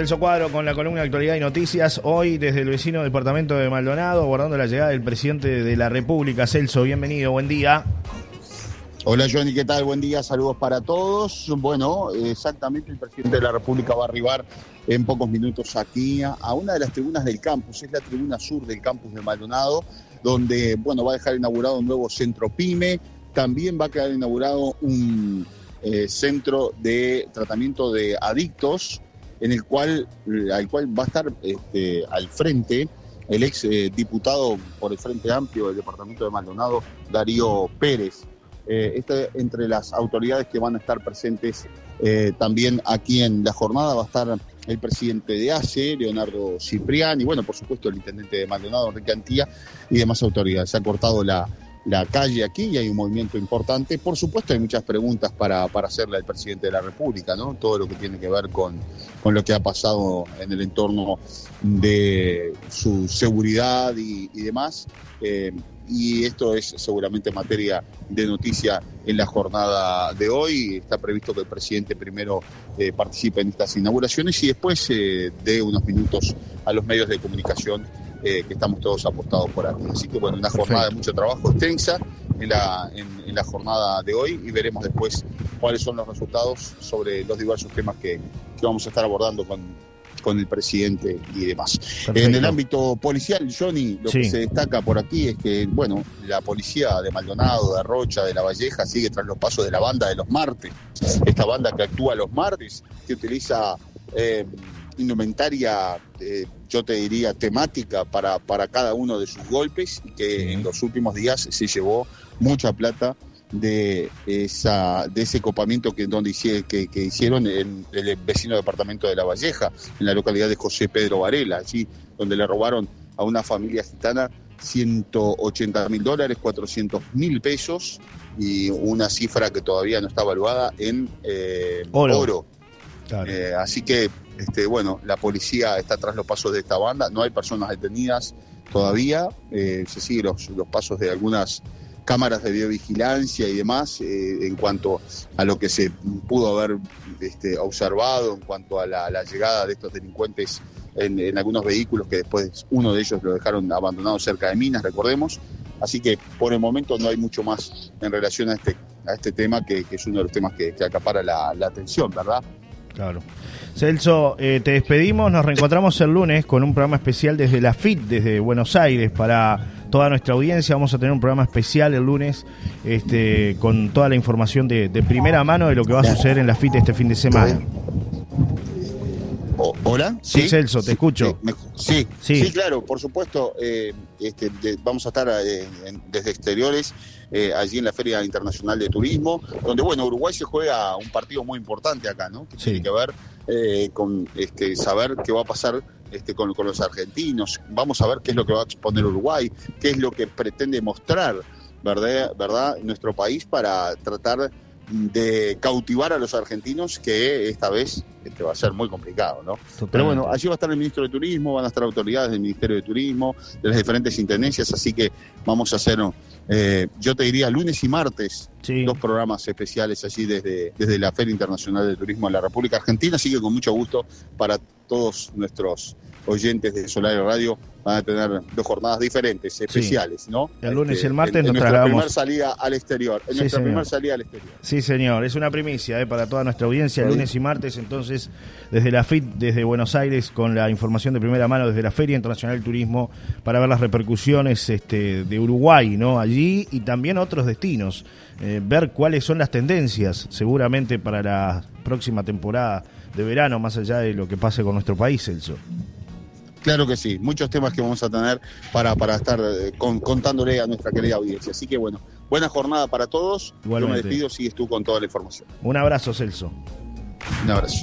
Celso Cuadro con la columna de Actualidad y Noticias. Hoy desde el vecino departamento de Maldonado, abordando la llegada del presidente de la República. Celso, bienvenido, buen día. Hola Johnny, ¿qué tal? Buen día, saludos para todos. Bueno, exactamente el presidente de la República va a arribar en pocos minutos aquí a una de las tribunas del campus, es la tribuna sur del campus de Maldonado, donde, bueno, va a dejar inaugurado un nuevo centro PYME, también va a quedar inaugurado un eh, centro de tratamiento de adictos, en el cual, al cual va a estar este, al frente el ex eh, diputado por el Frente Amplio del Departamento de Maldonado, Darío Pérez. Eh, este, entre las autoridades que van a estar presentes eh, también aquí en la jornada va a estar el presidente de ACE, Leonardo Cipriani, y bueno, por supuesto el intendente de Maldonado, Enrique Antía, y demás autoridades. Se ha cortado la, la calle aquí y hay un movimiento importante. Por supuesto, hay muchas preguntas para, para hacerle al presidente de la República, ¿no? Todo lo que tiene que ver con, con lo que ha pasado en el entorno de su seguridad y, demás. Eh, y esto es seguramente materia de noticia en la jornada de hoy. Está previsto que el presidente primero eh, participe en estas inauguraciones y después eh, dé unos minutos a los medios de comunicación eh, que estamos todos apostados por aquí. Así que bueno, una jornada de mucho trabajo extensa en la, en, la jornada de hoy y veremos después cuáles son los resultados sobre los diversos temas que, vamos a estar abordando con, con el presidente y demás. En el ámbito policial, Johnny, lo que se destaca por aquí es que, bueno, la policía de Maldonado, de Rocha, de La Valleja, sigue tras los pasos de la banda de los martes. Esta banda que actúa los martes, que utiliza eh, indumentaria, eh, yo te diría, temática para, para cada uno de sus golpes y que en los últimos días se llevó mucha plata de esa de ese copamiento que donde que, que hicieron en el vecino departamento de La Valleja, en la localidad de José Pedro Varela, allí donde le robaron a una familia gitana 180 mil dólares, 400 mil pesos y una cifra que todavía no está evaluada en eh, oro. Eh, así que este, bueno, la policía está tras los pasos de esta banda, no hay personas detenidas todavía, eh, se siguen los, pasos de algunas cámaras de videovigilancia y demás eh, en cuanto a lo que se pudo haber este, observado en cuanto a la, llegada de estos delincuentes en, algunos vehículos que después uno de ellos lo dejaron abandonado cerca de minas, recordemos. Así que por el momento no hay mucho más en relación a este, este tema que, es uno de los temas que, acapara la atención, ¿verdad? Claro. Celso, eh, te despedimos, nos reencontramos el lunes con un programa especial desde la FIT, desde Buenos Aires, para toda nuestra audiencia. Vamos a tener un programa especial el lunes este, con toda la información de, primera mano de lo que va a suceder en la FIT este fin de semana. ¿Hola? ¿Sí? Celso, te escucho. Sí, sí, claro, por supuesto. Eh, este, vamos a estar eh, desde exteriores eh, allí en la Feria Internacional de Turismo, donde, bueno, Uruguay se juega un partido muy importante acá, ¿no? Que tiene que ver con este, saber qué va a pasar este, con, con, los argentinos. Vamos a ver qué es lo que va a exponer Uruguay, qué es lo que pretende mostrar, ¿verdad? ¿verdad? Nuestro país para tratar de cautivar a los argentinos, que esta vez este, va a ser muy complicado, ¿no? Pero bueno, allí va a estar el ministro de Turismo, van a estar autoridades del Ministerio de Turismo, de las diferentes intendencias, así que vamos a hacer, eh, yo te diría, lunes y martes, dos programas especiales allí desde, desde la Feria Internacional de Turismo de la República Argentina, así que con mucho gusto para todos nuestros oyentes de Solar Radio van a tener dos jornadas diferentes, especiales, ¿no? El lunes y el este, martes en, nos en nuestra primera salida al exterior. En nuestra primera salida al exterior. Sí, señor. Es una primicia eh, para toda nuestra audiencia, el lunes y martes, entonces, desde la FIT, desde Buenos Aires, con la información de primera mano desde la Feria Internacional del Turismo, para ver las repercusiones este, de Uruguay, ¿no? Allí y también otros destinos. Eh, ver cuáles son las tendencias, seguramente, para la próxima temporada de verano, más allá de lo que pase con nuestro país, Celso. Claro que sí, muchos temas que vamos a tener para, para estar eh, contándole a nuestra querida audiencia. Así que bueno, buena jornada para todos. Yo me despido, sigues tú con toda la información. Un abrazo, Celso. Un abrazo.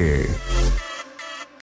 Unique.